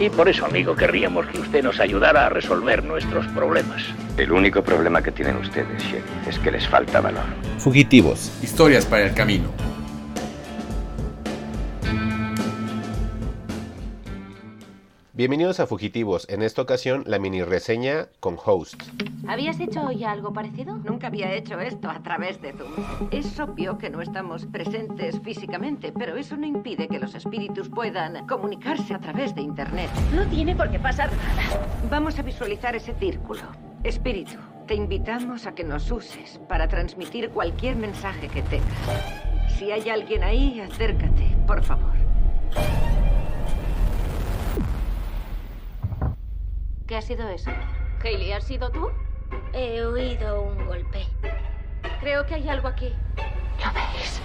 Y por eso, amigo, querríamos que usted nos ayudara a resolver nuestros problemas. El único problema que tienen ustedes, Sheriff, es que les falta valor. Fugitivos. Historias para el camino. Bienvenidos a Fugitivos. En esta ocasión, la mini reseña con host. ¿Habías hecho ya algo parecido? Nunca había hecho esto a través de Zoom. Es obvio que no estamos presentes físicamente, pero eso no impide que los espíritus puedan comunicarse a través de Internet. No tiene por qué pasar nada. Vamos a visualizar ese círculo. Espíritu, te invitamos a que nos uses para transmitir cualquier mensaje que tengas. Si hay alguien ahí, acércate, por favor. ¿Qué ha sido eso? Hayley, ¿has sido tú? He oído un golpe. Creo que hay algo aquí. ¿Lo veis?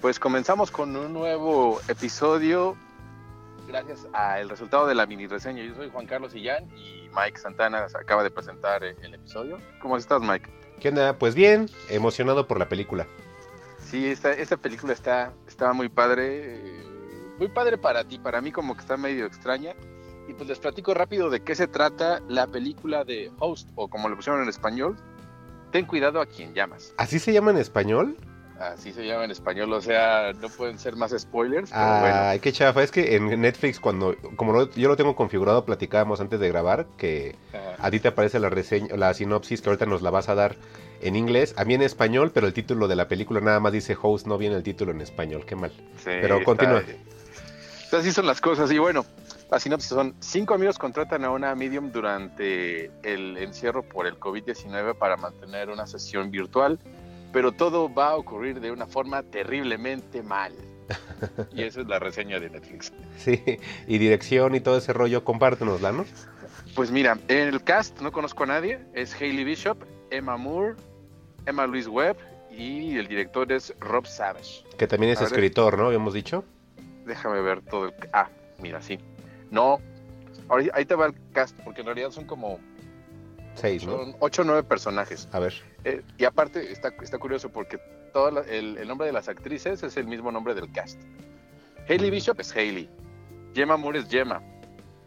Pues comenzamos con un nuevo episodio gracias al resultado de la mini reseña. Yo soy Juan Carlos Illán y Mike Santana acaba de presentar el episodio. ¿Cómo estás, Mike? ¿Qué onda? Pues bien, emocionado por la película. Sí, esta, esta película está, está muy padre muy padre para ti, para mí como que está medio extraña. Y pues les platico rápido de qué se trata la película de Host, o como le pusieron en español, Ten cuidado a quien llamas. ¿Así se llama en español? Así se llama en español, o sea, no pueden ser más spoilers. Pero Ay, qué chafa. Es que en Netflix, cuando, como yo lo tengo configurado, platicábamos antes de grabar que a ti te aparece la reseña, la sinopsis que ahorita nos la vas a dar en inglés, a mí en español, pero el título de la película nada más dice host, no viene el título en español, qué mal. pero continúa. Así son las cosas. Y bueno, la sinopsis son: cinco amigos contratan a una medium durante el encierro por el COVID-19 para mantener una sesión virtual, pero todo va a ocurrir de una forma terriblemente mal. Y esa es la reseña de Netflix. Sí, y dirección y todo ese rollo, compártenosla, ¿no? Pues mira, en el cast no conozco a nadie, es Hayley Bishop, Emma Moore, Emma Louise Webb y el director es Rob Savage. Que también es escritor, ¿no? Habíamos dicho déjame ver todo el... Ah, mira, sí. No, ahí te va el cast, porque en realidad son como... Seis, ¿no? Son ocho o nueve personajes. A ver. Eh, y aparte está, está curioso porque todo el, el, nombre de las actrices es el mismo nombre del cast. Hailey Bishop es Hailey. Gemma Moore es Gemma.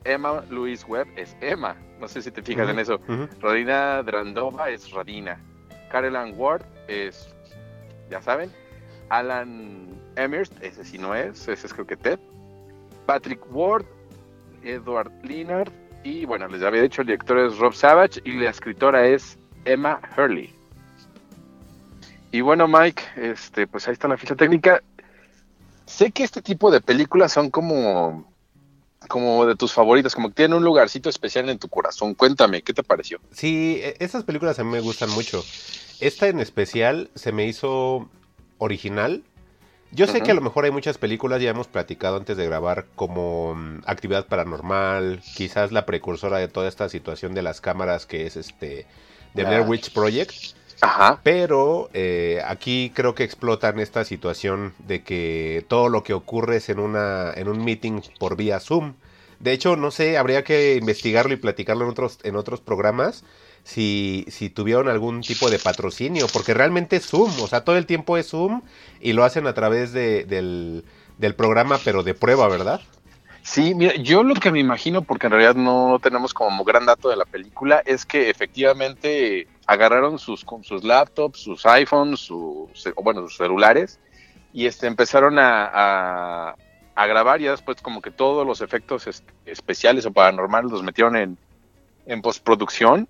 Emma Louise Webb es Emma. No sé si te fijas en eso. Rodina Drandova es Radina. Caroline Ward es, ya saben, Alan Emirst, ese sí no es, ese es creo que Ted. Patrick Ward, Edward Leonard y bueno, les había dicho, el director es Rob Savage y la escritora es Emma Hurley. Y bueno, Mike, este, pues ahí está la ficha técnica. Sé que este tipo de películas son como, como de tus favoritas, como que tienen un lugarcito especial en tu corazón. Cuéntame, ¿qué te pareció? Sí, e, esas películas a mí me gustan mucho. Esta en especial se me hizo original. Yo sé que a lo mejor hay muchas películas, ya hemos platicado antes de grabar, como mm, Actividad Paranormal, quizás la precursora de toda esta situación de las cámaras que es este The Blair Witch Project. Ajá. Pero eh, aquí creo que explotan esta situación de que todo lo que ocurre es en, una, en un meeting por vía Zoom. De hecho, no sé, habría que investigarlo y platicarlo en otros, en otros programas si, si tuvieron algún tipo de patrocinio, porque realmente es Zoom, o sea, todo el tiempo es Zoom y lo hacen a través de, del, del programa, pero de prueba, ¿verdad? Sí, mira, yo lo que me imagino, porque en realidad no tenemos como gran dato de la película, es que efectivamente agarraron sus, sus laptops, sus iPhones, sus, bueno, sus celulares, y este, empezaron a, a, grabar y después como que todos los efectos especiales o paranormales los metieron en, en postproducción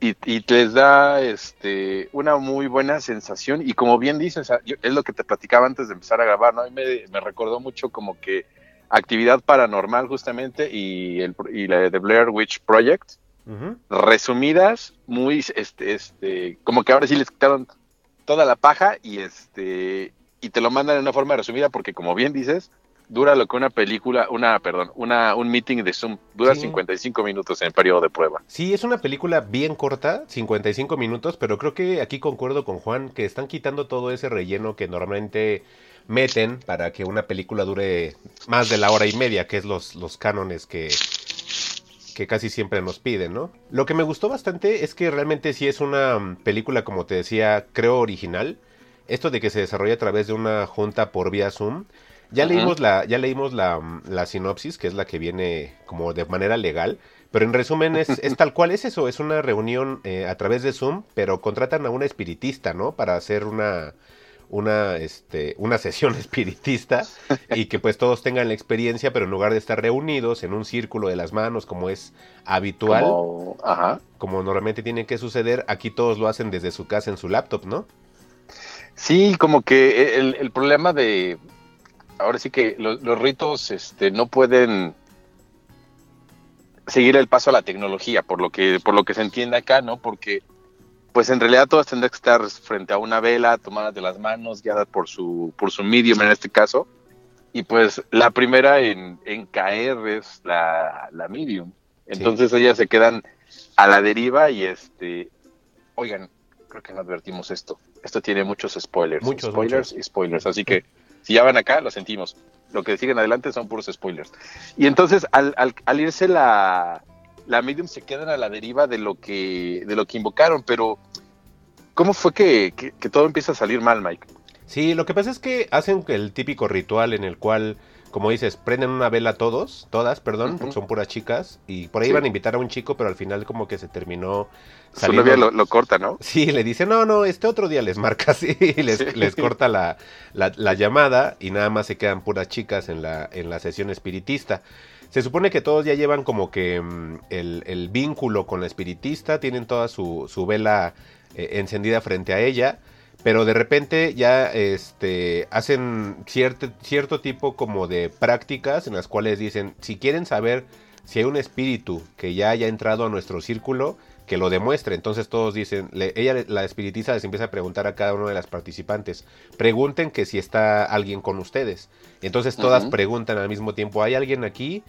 y, y, les da este una muy buena sensación. Y como bien dices, es lo que te platicaba antes de empezar a grabar, ¿no? A mí me, recordó mucho como que actividad paranormal justamente y, el, y la de Blair Witch Project, resumidas, muy, este, este, como que ahora sí les quitaron toda la paja y este, y te lo mandan en una forma resumida porque como bien dices, dura lo que una película, una, perdón, una, un meeting de Zoom dura 55 minutos en el periodo de prueba. Sí, es una película bien corta, 55 minutos, pero creo que aquí concuerdo con Juan que están quitando todo ese relleno que normalmente meten para que una película dure más de la hora y media, que es los, los cánones que, que casi siempre nos piden, ¿no? Lo que me gustó bastante es que realmente sí es una película, como te decía, creo original. Esto de que se desarrolla a través de una junta por vía Zoom Ya leímos, la, ya leímos la, la sinopsis, que es la que viene como de manera legal, pero en resumen es, es tal cual es eso, es una reunión eh, a través de Zoom, pero contratan a una espiritista, ¿no? Para hacer una, una, este, una sesión espiritista y que pues todos tengan la experiencia, pero en lugar de estar reunidos en un círculo de las manos como es habitual, como, Como- ajá. normalmente tiene que suceder, aquí todos lo hacen desde su casa en su laptop, ¿no? Sí, como que el, el problema de. Ahora sí que los, los ritos este, no pueden seguir el paso a la tecnología, por lo que, por lo que se entiende acá, ¿no? Porque, pues en realidad todas tendrán que estar frente a una vela, tomadas de las manos, guiadas por su, por su medium en este caso. Y pues la primera en, en caer es la, la medium. Entonces ellas se quedan a la deriva y este. Oigan, creo que no advertimos esto. Esto tiene muchos spoilers. Muchos, spoilers y spoilers. Así que si ya van acá, lo sentimos. Lo que siguen adelante son puros spoilers. Y entonces, al, irse la, la medium, se quedan a la deriva de lo que, de lo que invocaron. Pero, ¿cómo fue que, que- que todo empieza a salir mal, Mike? Sí, lo que pasa es que hacen el típico ritual en el cual, como dices, prenden una vela todos, todas, perdón, porque son puras chicas, y por ahí Sí. iban a invitar a un chico, pero al final como que se terminó Su saliendo- novia lo, lo corta, ¿no? Sí, le dice, no, no, este otro día les marca así, y les, Sí. les corta la, la- la llamada y nada más se quedan puras chicas en la, en la sesión espiritista. Se supone que todos ya llevan como que mm, el, el vínculo con la espiritista, tienen toda su, su vela eh, encendida frente a ella, pero de repente ya este, hacen cierto, cierto tipo como de prácticas en las cuales dicen, si quieren saber si hay un espíritu que ya haya entrado a nuestro círculo, que lo demuestre. Entonces todos dicen, le- ella, la espiritista, les empieza a preguntar a cada uno de las participantes, pregunten que si está alguien con ustedes. Entonces todas preguntan al mismo tiempo, ¿hay alguien aquí?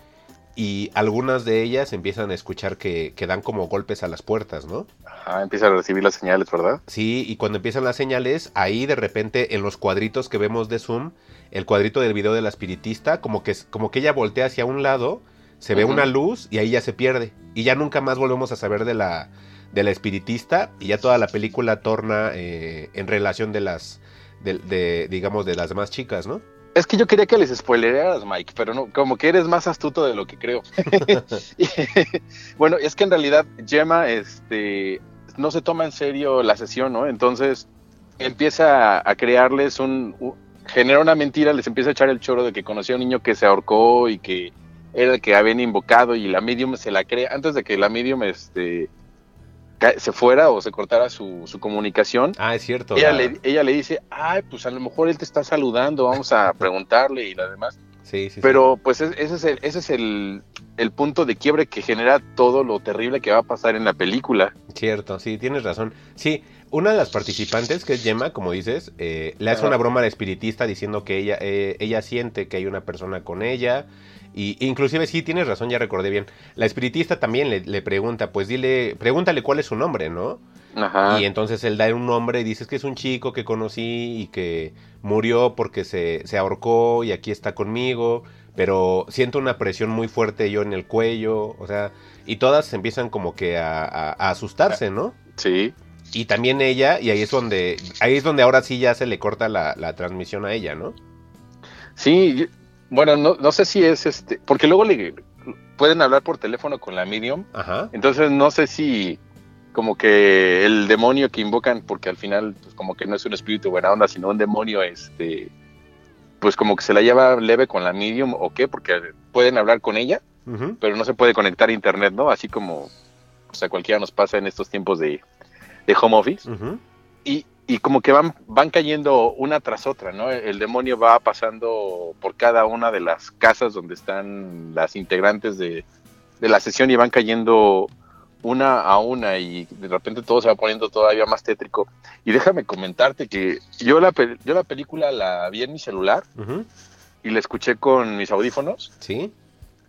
Y algunas de ellas empiezan a escuchar que, que dan como golpes a las puertas, ¿no? Ajá, empieza a recibir las señales, ¿verdad? Sí, y cuando empiezan las señales, ahí de repente en los cuadritos que vemos de Zoom, el cuadrito del video de la espiritista, como que, como que ella voltea hacia un lado, se ve una luz y ahí ya se pierde. Y ya nunca más volvemos a saber de la, de la espiritista y ya toda la película torna eh, en relación de las, de, de, digamos, de las demás chicas, ¿no? Es que yo quería que les spoilerearas, Mike, pero no, como que eres más astuto de lo que creo. Bueno, es que en realidad Gemma este, no se toma en serio la sesión, ¿no? Entonces empieza a crearles un, un- genera una mentira, les empieza a echar el choro de que conocía a un niño que se ahorcó y que era el que habían invocado y la medium se la cree antes de que la medium este, se fuera o se cortara su, su comunicación. Ah, es cierto. Ella la- le, ella le dice, ay, pues a lo mejor él te está saludando, vamos a preguntarle y lo demás. Sí, sí, sí. Pero pues es- ese es, el, ese es el, el punto de quiebre que genera todo lo terrible que va a pasar en la película. Cierto, sí, tienes razón. Sí, una de las participantes, que es Gemma, como dices, eh, le hace una broma al espiritista diciendo que ella, eh, ella siente que hay una persona con ella. Y inclusive sí, tienes razón, ya recordé bien. La espiritista también le, le pregunta, pues dile, pregúntale cuál es su nombre, ¿no? Ajá. Y entonces él da un nombre y dices que es un chico que conocí y que murió porque se, se ahorcó y aquí está conmigo, pero siento una presión muy fuerte yo en el cuello, o sea, y todas empiezan como que a, a- a asustarse, ¿no? Sí. Y también ella, y ahí es donde, ahí es donde ahora sí ya se le corta la, la transmisión a ella, ¿no? Sí, bueno, no, no sé si es este, porque luego le pueden hablar por teléfono con la medium, Ajá. entonces no sé si como que el demonio que invocan, porque al final pues como que no es un espíritu buena onda, sino un demonio, este, pues como que se la lleva leve con la medium o qué, porque pueden hablar con ella, pero no se puede conectar a internet, ¿no? Así como pues, a cualquiera nos pasa en estos tiempos de, de home office. Y, y como que van, van cayendo una tras otra, ¿no? El demonio va pasando por cada una de las casas donde están las integrantes de, de la sesión y van cayendo una a una y de repente todo se va poniendo todavía más tétrico. Y déjame comentarte que yo la, yo la película la vi en mi celular y la escuché con mis audífonos. Sí.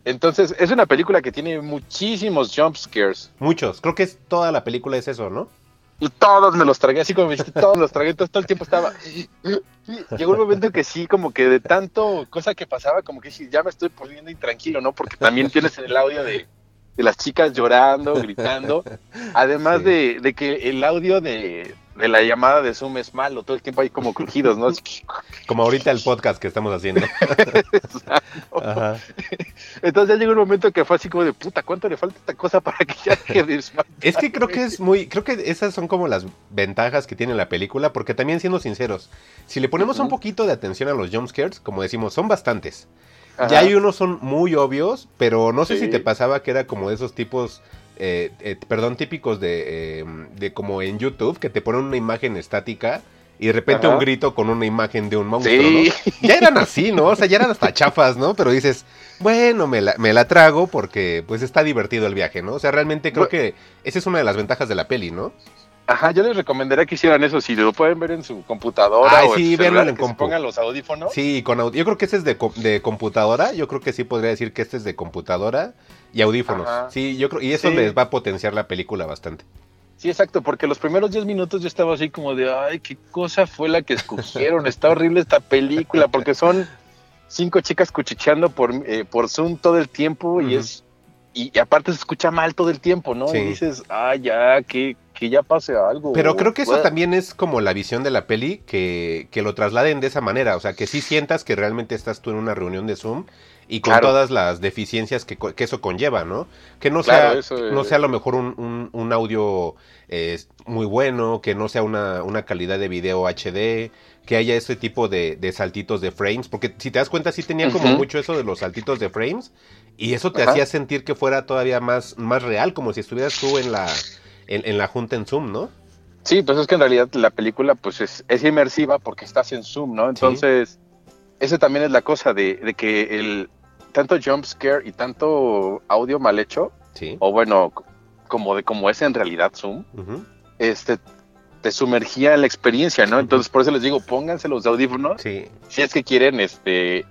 Entonces es una película que tiene muchísimos jump scares. Muchos. Creo que es toda la película es eso, ¿no? Y todos me los tragué, así como me dijiste, todos los tragué, entonces todo el tiempo estaba... Llegó un momento que sí, como que de tanto cosa que pasaba, como que sí, ya me estoy poniendo intranquilo, ¿no? Porque también tienes el audio de, de las chicas llorando, gritando, además Sí. de, de que el audio de, de la llamada de Zoom es malo, todo el tiempo hay como crujidos, ¿no? Como ahorita el podcast que estamos haciendo. Ajá. Entonces ya llegó un momento que fue así como de puta, ¿cuánto le falta esta cosa para que ya? Es que creo que es muy, creo que esas son como las ventajas que tiene la película, porque también siendo sinceros, si le ponemos un poquito de atención a los jumpscares, como decimos, son bastantes. Ajá. Ya hay unos son muy obvios, pero no sé Sí. si te pasaba que era como de esos tipos, eh, eh, perdón, típicos de, eh, de como en YouTube, que te ponen una imagen estática y de repente Ajá. un grito con una imagen de un monstruo, Sí. ¿no? Ya eran así, ¿no? O sea, ya eran hasta chafas, ¿no? Pero dices, bueno, me la, me la trago porque pues está divertido el viaje, ¿no? O sea, realmente creo que esa es una de las ventajas de la peli, ¿no? Ajá, yo les recomendaría que hicieran eso, si lo pueden ver en su computadora Ay, o sí, en celular, en que se compu. pongan los audífonos. Sí, con yo creo que este es de, co- de computadora, yo creo que sí podría decir que este es de computadora y audífonos. Ajá. Sí, yo creo, y eso Sí. les va a potenciar la película bastante. Sí, exacto, porque los primeros 10 minutos yo estaba así como de, ay, qué cosa fue la que escogieron, está horrible esta película, porque son cinco chicas cuchicheando por, eh, por Zoom todo el tiempo y es, y, y aparte se escucha mal todo el tiempo, ¿no? Sí. Y dices, ay, ya, que, que ya pase algo. Pero creo que eso Bueno, también es como la visión de la peli, que, que lo trasladen de esa manera, o sea, que sí sientas que realmente estás tú en una reunión de Zoom y con Claro. todas las deficiencias que, que eso conlleva, ¿no? Que no Claro, sea, es- no sea a lo mejor un, un- un audio eh, muy bueno, que no sea una, una calidad de video HD, que haya ese tipo de, de saltitos de frames, porque si te das cuenta sí tenía como mucho eso de los saltitos de frames y eso te Ajá. hacía sentir que fuera todavía más, más real, como si estuvieras tú en la, en, en la junta en Zoom, ¿no? Sí, pues es que en realidad la película pues es, es inmersiva porque estás en Zoom, ¿no? Entonces, ese también es la cosa de, de que el tanto jump scare y tanto audio mal hecho, Sí. o bueno, como de como es en realidad Zoom, este te sumergía en la experiencia, ¿no? Entonces, por eso les digo, pónganse los audífonos Sí. si es que quieren este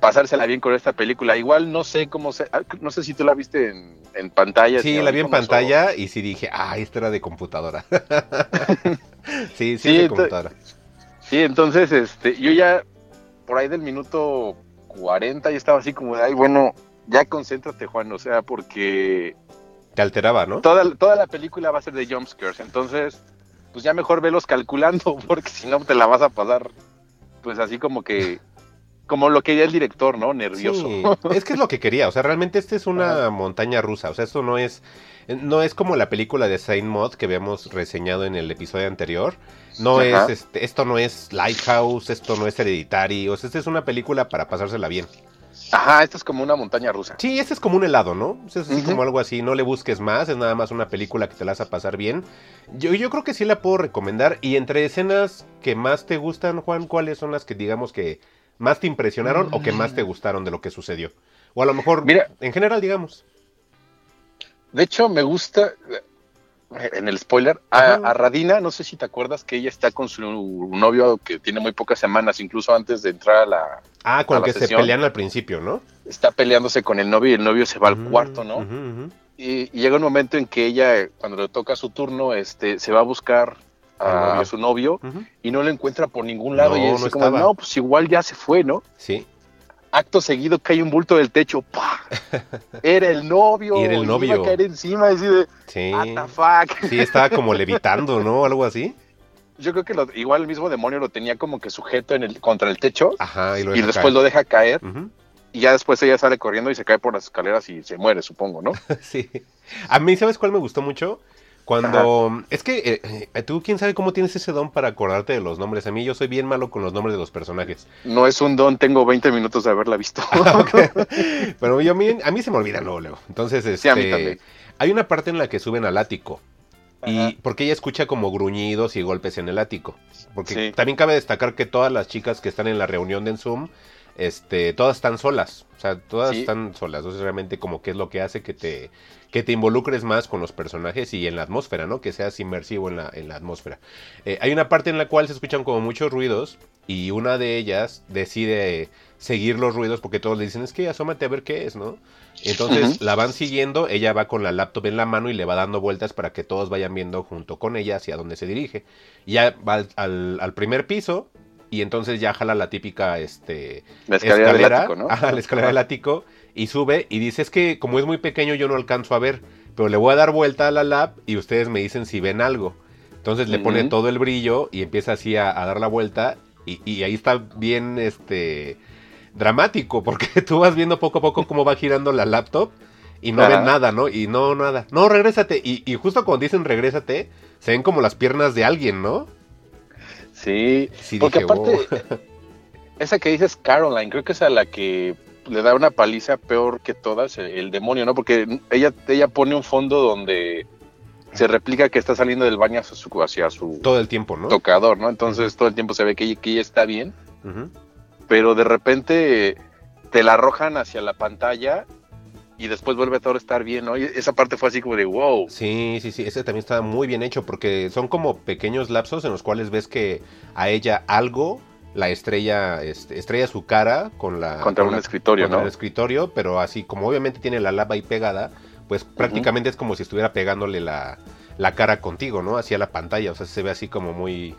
pasársela bien con esta película. Igual no sé cómo se ah, no sé si tú la viste en, en pantalla. Sí, la vi en pantalla y sí dije, ah, esta era de computadora. sí, sí, Sí, es de computadora. Sí, entonces, este, yo ya por ahí del minuto 40 ya estaba así como de, ay, bueno, ya concéntrate, Juan, o sea, porque Te alteraba, ¿no? toda, toda la película va a ser de jumpscares, entonces, pues ya mejor velos calculando, porque si no te la vas a pasar, pues así como que, como lo quería el director, ¿no? Nervioso. Sí, es que es lo que quería, o sea, realmente esta es una montaña rusa, o sea, esto no es no es como la película de Saint Mod que habíamos reseñado en el episodio anterior. No Ajá. es este, esto no es Lighthouse, esto no es Hereditary, o sea, esta es una película para pasársela bien. Ajá, esto es como una montaña rusa. Sí, este es como un helado, ¿no? Sea, es así Ujú. como algo así, no le busques más, es nada más una película que te la a pasar bien. Yo, yo creo que sí la puedo recomendar. Y entre escenas que más te gustan, Juan, ¿cuáles son las que digamos que más te impresionaron o que más te gustaron de lo que sucedió? O a lo mejor, Mira. en general, digamos. De hecho, me gusta, eh, en el spoiler, a, Radina, no sé si te acuerdas que ella está con su novio que tiene muy pocas semanas, incluso antes de entrar a la... Ah, con el la que se sesión. pelean al principio, ¿no? Está peleándose con el novio y el novio se va al cuarto, ¿no? Y, y llega un momento en que ella, cuando le toca su turno, este, se va a buscar a, novio. su novio y no lo encuentra por ningún lado. No, y es no como, estaba. no, pues igual ya se fue, ¿no? Sí. Acto seguido cae un bulto del techo, ¡pah! Era el novio. Y era el novio. Iba a caer encima, así de, Sí. what the fuck. Sí, estaba como levitando, ¿no? Algo así. Yo creo que lo- igual el mismo demonio lo tenía como que sujeto en el, contra el techo Ajá, y, lo y deja después caer. lo deja caer y ya después ella sale corriendo y se cae por las escaleras y se muere, supongo, ¿no? Sí. A mí, ¿sabes cuál me gustó mucho? Cuando... Es que eh, eh, tú, ¿quién sabe cómo tienes ese don para acordarte de los nombres? A mí yo soy bien malo con los nombres de los personajes. No es un don, tengo 20 minutos de haberla visto. Ah. Pero yo, a mí, a mí se me olvida luego, luego. Entonces, este, Sí, a mí también. hay una parte en la que suben al ático. Y porque ella escucha como gruñidos y golpes en el ático. Porque Sí. también cabe destacar que todas las chicas que están en la reunión de en Zoom, este, todas están solas. O sea, todas Sí. están solas. Entonces realmente como que es lo que hace que te, que te involucres más con los personajes y en la atmósfera, ¿no? Que seas inmersivo en la, en la atmósfera. Eh, hay una parte en la cual se escuchan como muchos ruidos y una de ellas decide seguir los ruidos porque todos le dicen, es que asómate a ver qué es, ¿no? Entonces la van siguiendo, ella va con la laptop en la mano y le va dando vueltas para que todos vayan viendo junto con ella hacia dónde se dirige. Y ya va al, al- al primer piso y entonces ya jala la típica este, La escalera, del ático, ¿no? ajá, la escalera del ático y sube y dice, es que como es muy pequeño yo no alcanzo a ver, pero le voy a dar vuelta a la lab y ustedes me dicen si ven algo. Entonces le pone todo el brillo y empieza así a, a dar la vuelta. Y, y ahí está bien este dramático, porque tú vas viendo poco a poco cómo va girando la laptop y no ven nada, ¿no? Y no, nada. No, regrésate. Y, y justo cuando dicen regrésate, se ven como las piernas de alguien, ¿no? Sí, Sí, porque dije, aparte, "Oh". esa que dices Caroline, creo que es a la que le da una paliza peor que todas, el, el demonio, ¿no? Porque ella, ella pone un fondo donde se replica que está saliendo del baño hacia su, hacia su todo el tiempo, ¿no? tocador, ¿no? Entonces todo el tiempo se ve que ella, que ella está bien, pero de repente te la arrojan hacia la pantalla y después vuelve todo a estar bien, ¿no? Y esa parte fue así como de wow. Sí, sí, sí, ese también está muy bien hecho porque son como pequeños lapsos en los cuales ves que a ella algo la estrella este, estrella su cara con la Contra con un la- escritorio, contra ¿no? el escritorio, pero así como obviamente tiene la lava ahí pegada, pues prácticamente es como si estuviera pegándole la, la cara contigo, ¿no? Hacia la pantalla, o sea, se ve así como muy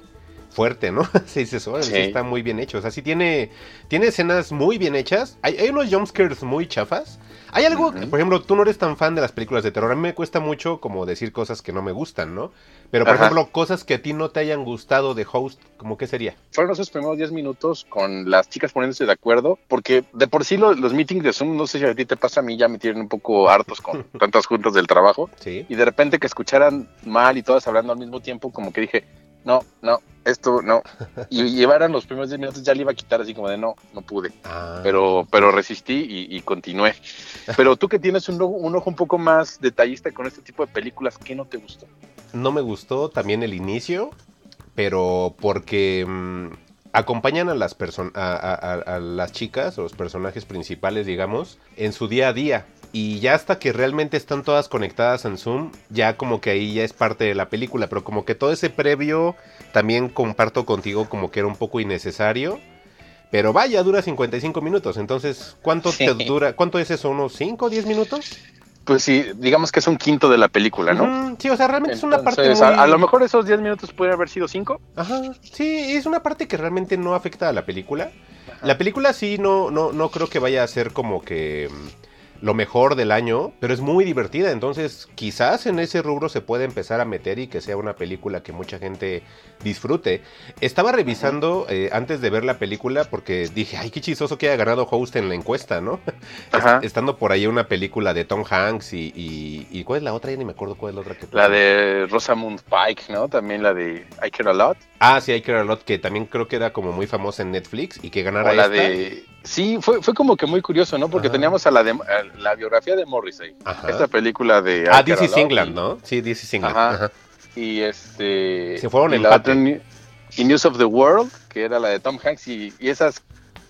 fuerte, ¿no? sí, sí, eso, sí está muy bien hecho, o sea, sí tiene, tiene escenas muy bien hechas, hay, hay unos jumpscares muy chafas, hay algo, por ejemplo, tú no eres tan fan de las películas de terror, a mí me cuesta mucho como decir cosas que no me gustan, ¿no? Pero, por Ajá. ejemplo, cosas que a ti no te hayan gustado de Host, ¿cómo qué sería? fueron esos primeros 10 minutos con las chicas poniéndose de acuerdo, porque de por sí lo- los meetings de Zoom, no sé si a ti te pasa, a mí ya me tienen un poco hartos con tantas juntas del trabajo, Sí. y de repente que escucharan mal y todas hablando al mismo tiempo, como que dije, no, no, esto no, y llevaran los primeros 10 minutos ya le iba a quitar así como de no, no pude, Ah. pero, pero resistí y, y continué. Pero tú que tienes un, ojo- un ojo un poco más detallista con este tipo de películas, ¿qué no te gustó? No me gustó también el inicio, pero porque mm, acompañan a las, a- a- a las chicas, o los personajes principales, digamos, en su día a día. Y ya hasta que realmente están todas conectadas en Zoom, ya como que ahí ya es parte de la película, pero como que todo ese previo también comparto contigo como que era un poco innecesario. Pero vaya, dura 55 minutos, entonces, ¿cuánto te dura? ¿Cuánto es eso? ¿Unos 5 o 10 minutos? Pues sí, digamos que es un quinto de la película, ¿no? Sí, o sea, realmente es una parte muy... a, a lo mejor esos 10 minutos pueden haber sido 5. Ajá, sí, es una parte que realmente no afecta a la película. La película sí no, no, no creo que vaya a ser como que lo mejor del año, pero es muy divertida, entonces quizás en ese rubro se puede empezar a meter y que sea una película que mucha gente disfrute. Estaba revisando eh, antes de ver la película porque dije, ay, qué chistoso que haya ganado Host en la encuesta, ¿no? Ajá. Estando por ahí una película de Tom Hanks y, y, y ¿cuál es la otra? Ya ni me acuerdo cuál es la otra que La de Rosamund Pike, ¿no? También la de I Care a Lot. Ah, sí, I Care a Lot, que también creo que era como muy famosa en Netflix y que ganara O la esta. de... Sí, fue, fue como que muy curioso, ¿no? Porque Ajá. teníamos a la, de, a la biografía de Morrissey. Ajá. Esta película de... Ah, This is England, ¿no? Sí, This is England. Ajá. Ajá. Y este... Se fueron y la otra, y News of the World, que era la de Tom Hanks. Y, y esas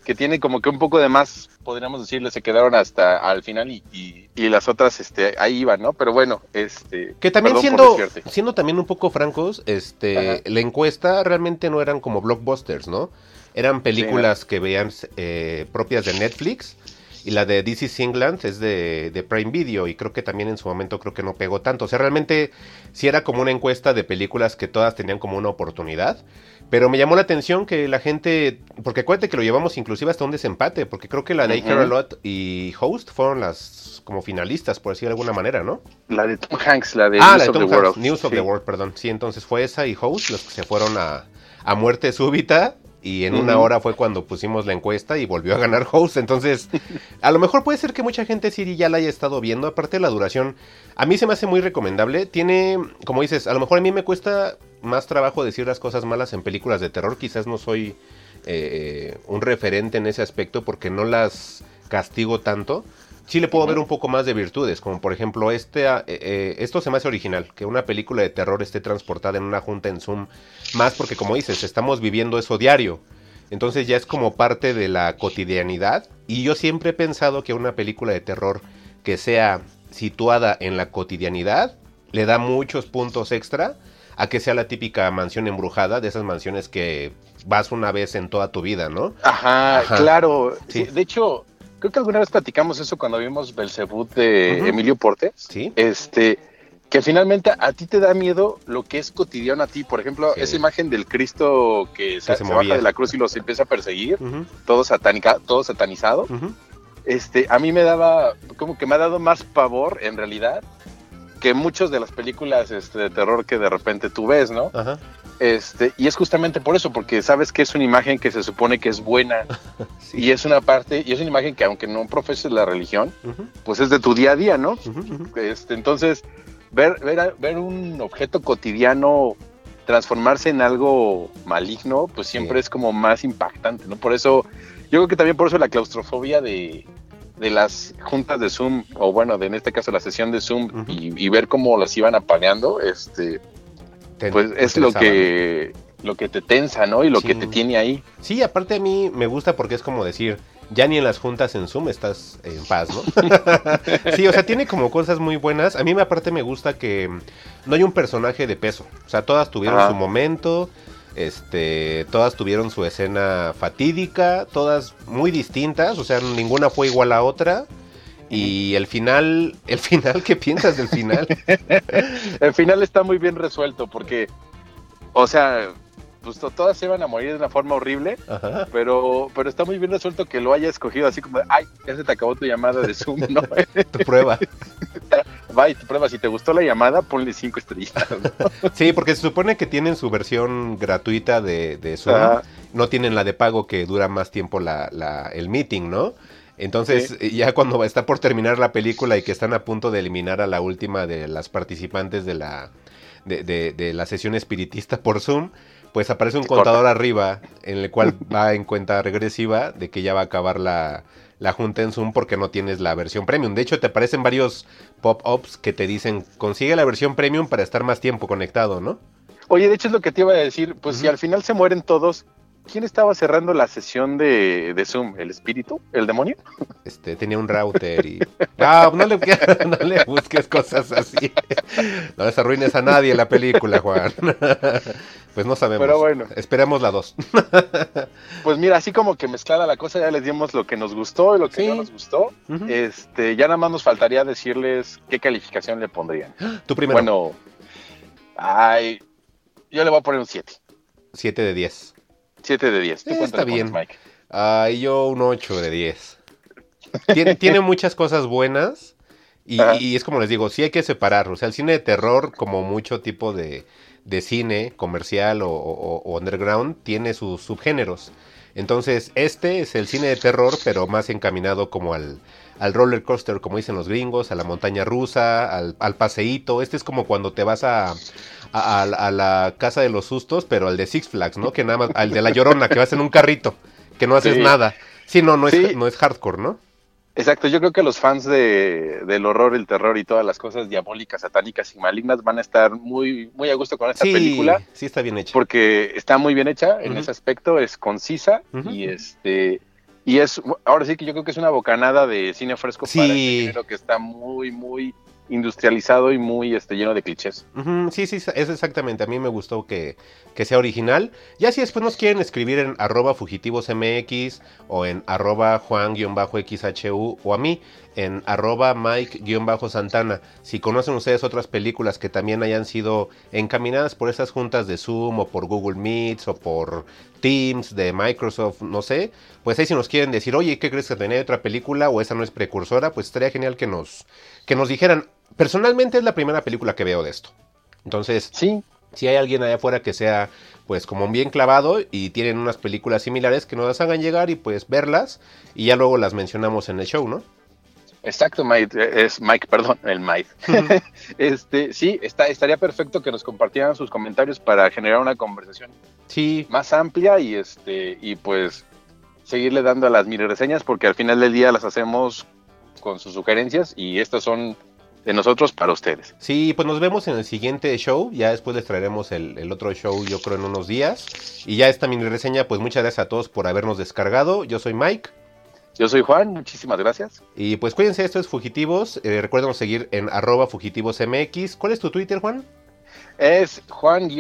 que tienen como que un poco de más, podríamos decirle, se quedaron hasta al final y, y, y las otras, este, ahí iban, ¿no? Pero bueno, este... Que también siendo, siendo también un poco francos, este, Ajá. la encuesta realmente no eran como blockbusters, ¿no? Eran películas que veían eh, propias de Netflix. Y la de This is England es de, de Prime Video. Y creo que también en su momento creo que no pegó tanto. O sea, realmente sí era como una encuesta de películas que todas tenían como una oportunidad. Pero me llamó la atención que la gente. Porque acuérdate que lo llevamos inclusive hasta un desempate. Porque creo que la de. Care a Lot y Host fueron las como finalistas, por decir de alguna manera, ¿no? La de Tom Hanks, la de ah, News la de of Tom the Hanks, World. News of the World, perdón. Sí, entonces fue esa y Host los que se fueron a, a muerte súbita. Y en una hora fue cuando pusimos la encuesta y volvió a ganar Host. Entonces, a lo mejor puede ser que mucha gente sí ya la haya estado viendo. Aparte de la duración, a mí se me hace muy recomendable. Tiene, como dices, a lo mejor a mí me cuesta más trabajo decir las cosas malas en películas de terror. Quizás no soy eh, un referente en ese aspecto porque no las castigo tanto. Sí le puedo ver un poco más de virtudes, como por ejemplo este, ah, eh, eh, esto se me hace original, que una película de terror esté transportada en una junta en Zoom, más porque como dices, estamos viviendo eso diario, entonces ya es como parte de la cotidianidad, y yo siempre he pensado que una película de terror que sea situada en la cotidianidad, le da muchos puntos extra a que sea la típica mansión embrujada, de esas mansiones que vas una vez en toda tu vida, ¿no? Ajá, Ajá. claro. Sí, De hecho, creo que alguna vez platicamos eso cuando vimos Belzebut de. Emilio Portes. Sí. Este, que finalmente a ti te da miedo lo que es cotidiano a ti. Por ejemplo, Sí. esa imagen del Cristo que, se, se baja de la cruz y los empieza a perseguir, todo, satánica, todo satanizado. Este, a mí me daba, como que me ha dado más pavor en realidad que muchos de las películas este, de terror que de repente tú ves, ¿no? Ajá. Este, y es justamente por eso, porque sabes que es una imagen que se supone que es buena Sí. y es una parte, y es una imagen que aunque no profeses la religión, pues es de tu día a día, ¿no? Este, entonces, ver, ver, ver un objeto cotidiano transformarse en algo maligno, pues siempre Sí. es como más impactante, ¿no? Por eso, yo creo que también por eso la claustrofobia de, de las juntas de Zoom, o bueno, de, en este caso la sesión de Zoom, y ver cómo las iban apagando, este, Te- pues te es lo que, lo que te tensa, ¿no? Y lo Sí. que te tiene ahí. Sí, aparte a mí me gusta porque es como decir, ya ni en las juntas en Zoom estás en paz, ¿no? sí, o sea, tiene como cosas muy buenas. A mí aparte me gusta que no hay un personaje de peso. O sea, todas tuvieron Ajá. su momento, este, todas tuvieron su escena fatídica, todas muy distintas, o sea, ninguna fue igual a otra. Y el final, el final, ¿qué piensas del final? El final está muy bien resuelto porque, o sea, pues to- todas se iban a morir de una forma horrible, Ajá. pero, pero está muy bien resuelto que lo haya escogido así como, ay, ya se te acabó tu llamada de Zoom, ¿no? Tu prueba. Va y te prueba, si te gustó la llamada, ponle cinco estrellas. ¿no? Sí, porque se supone que tienen su versión gratuita de, de Zoom. Ajá. No tienen la de pago que dura más tiempo la, la- el meeting, ¿no? Entonces, ya cuando está por terminar la película y que están a punto de eliminar a la última de las participantes de la, de, de- de la sesión espiritista por Zoom, pues aparece un Se corta. contador arriba en el cual va en cuenta regresiva de que ya va a acabar la, la junta en Zoom porque no tienes la versión premium. De hecho, te aparecen varios pop-ups que te dicen, consigue la versión premium para estar más tiempo conectado, ¿no? Oye, de hecho es lo que te iba a decir, pues si al final se mueren todos, ¿quién estaba cerrando la sesión de, de Zoom? ¿El espíritu? ¿El demonio? Este, tenía un router y... Ah, no le, no le busques cosas así. No les arruines a nadie la película, Juan. Pues no sabemos. Pero bueno. Esperemos la 2. Pues mira, así como que mezclada la cosa, ya les dimos lo que nos gustó y lo que Sí. no nos gustó. Este, ya nada más nos faltaría decirles qué calificación le pondrían. Tú primero. Bueno, ay, yo le voy a poner un 7. 7 de 10. 7 de 10. ¿Tú Eh, está le pones, bien. Mike? Yo un 8 de 10. Tiene, tiene muchas cosas buenas. Y, es como les digo, sí hay que separar. O sea, el cine de terror, como mucho tipo de, de cine comercial o, o- o underground, tiene sus subgéneros. Entonces, este es el cine de terror, pero más encaminado como al, al roller coaster, como dicen los gringos, a la montaña rusa, al, al paseíto. Este es como cuando te vas a, a, a la- casa de los sustos, pero al de Six Flags, ¿no? Que nada más, al de la llorona, que vas en un carrito, que no haces Sí. nada. Sí, no, no es, no es hardcore, ¿no? Exacto, yo creo que los fans de, del horror, el terror y todas las cosas diabólicas, satánicas y malignas van a estar muy, muy a gusto con esta Sí, película. sí está bien hecha. porque está muy bien hecha en ese aspecto, es concisa y este y es ahora sí que yo creo que es una bocanada de cine fresco Sí. para este género que está muy muy industrializado y muy este lleno de clichés. Sí, sí, es exactamente. A mí me gustó que, que sea original. Ya si después nos quieren escribir en arroba fugitivosmx o en arroba juan-xhu o a mí en arroba mike-santana. Si conocen ustedes otras películas que también hayan sido encaminadas por esas juntas de Zoom o por Google Meets o por Teams de Microsoft, no sé, pues ahí si nos quieren decir, oye, ¿qué crees que tenía otra película o esa no es precursora? Pues estaría genial que nos, que nos dijeran. Personalmente es la primera película que veo de esto. Entonces, Sí, si hay alguien allá afuera que sea pues como bien clavado y tienen unas películas similares que nos las hagan llegar y pues verlas y ya luego las mencionamos en el show, ¿no? Exacto, Mike, es Mike, perdón, el Mike. este, sí, está estaría perfecto que nos compartieran sus comentarios para generar una conversación Sí, más amplia y este y pues seguirle dando a las mini reseñas porque al final del día las hacemos con sus sugerencias y estas son de nosotros para ustedes. sí, pues nos vemos en el siguiente show, ya después les traeremos el, el otro show yo creo en unos días. Y ya esta mini reseña pues muchas gracias a todos por habernos descargado, yo soy Mike Yo soy Juan, muchísimas gracias. y pues cuídense, esto es Fugitivos, eh, recuerden seguir en arroba fugitivosmx, ¿cuál es tu Twitter Juan? Es Juan-XHU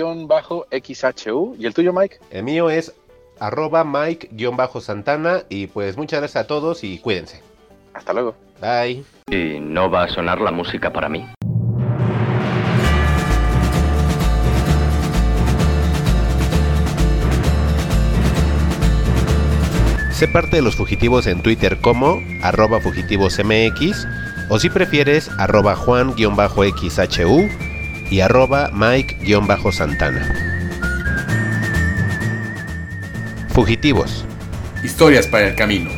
y el tuyo Mike. El mío es arroba mike-santana y pues muchas gracias a todos y cuídense. Hasta luego. Bye. ¿Y no va a sonar la música para mí? Sé parte de los fugitivos en Twitter como arroba fugitivosmx o si prefieres arroba juan-xhu y arroba mike-santana. Fugitivos. Historias para el camino.